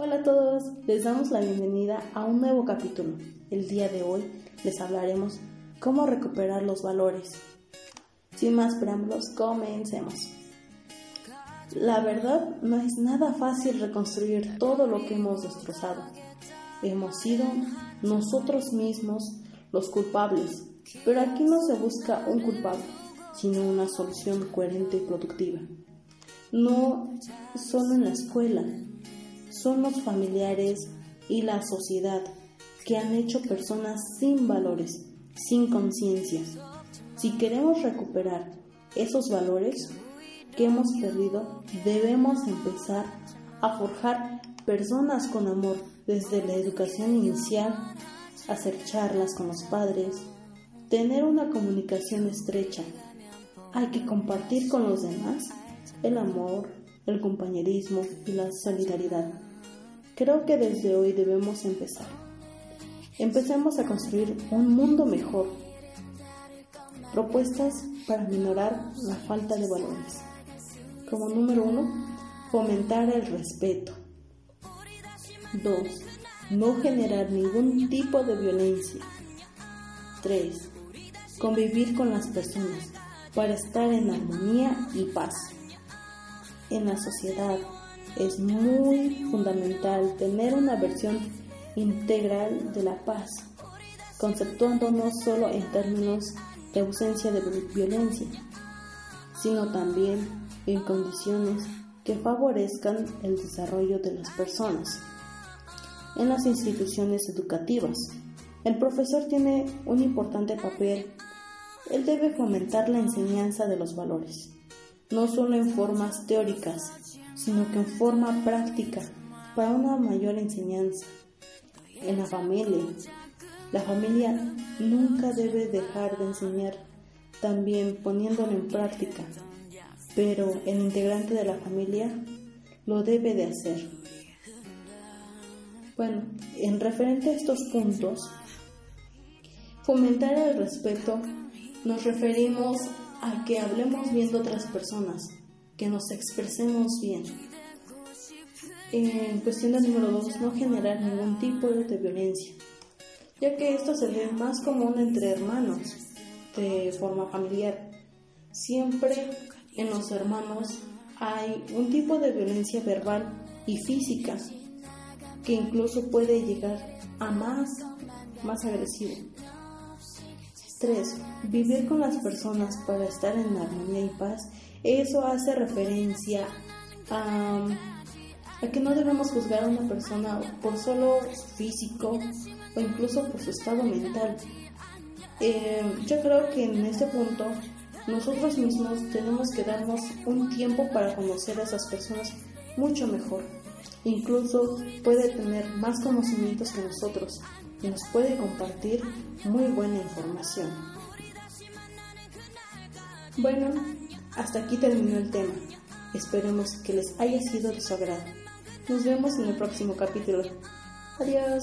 Hola a todos, les damos la bienvenida a un nuevo capítulo. El día de hoy les hablaremos cómo recuperar los valores. Sin más preámbulos, comencemos. La verdad no es nada fácil reconstruir todo lo que hemos destrozado. Hemos sido nosotros mismos los culpables, pero aquí no se busca un culpable, sino una solución coherente y productiva. No solo en la escuela, son los familiares y la sociedad que han hecho personas sin valores, sin conciencia. Si queremos recuperar esos valores que hemos perdido, debemos empezar a forjar personas con amor desde la educación inicial, hacer charlas con los padres, tener una comunicación estrecha. Hay que compartir con los demás el amor, el compañerismo y la solidaridad. Creo que desde hoy debemos empezar. Empecemos a construir un mundo mejor. Propuestas para minorar la falta de valores. Como número uno, fomentar el respeto. 2. No generar ningún tipo de violencia. 3. Convivir con las personas para estar en armonía y paz. En la sociedad es muy fundamental tener una versión integral de la paz, conceptuando no solo en términos de ausencia de violencia, sino también en condiciones que favorezcan el desarrollo de las personas. En las instituciones educativas, el profesor tiene un importante papel. Él debe fomentar la enseñanza de los valores no solo en formas teóricas, sino que en forma práctica, para una mayor enseñanza. En la familia, la familia nunca debe dejar de enseñar, también poniéndolo en práctica, pero el integrante de la familia lo debe de hacer. Bueno, en referente a estos puntos, fomentar el respeto nos referimos a que hablemos bien de otras personas, que nos expresemos bien. En cuestión del número dos, no generar ningún tipo de violencia, ya que esto se ve más común entre hermanos, de forma familiar. Siempre en los hermanos hay un tipo de violencia verbal y física que incluso puede llegar a más, más agresivo. 3. Vivir con las personas para estar en armonía y paz. Eso hace referencia a, que no debemos juzgar a una persona por solo físico o incluso por su estado mental. Eh, yo creo que en este punto nosotros mismos tenemos que darnos un tiempo para conocer a esas personas mucho mejor. Incluso puede tener más conocimientos que nosotros y nos puede compartir muy buena información. Bueno, hasta aquí terminó el tema. Esperemos que les haya sido de su agrado. Nos vemos en el próximo capítulo. Adiós.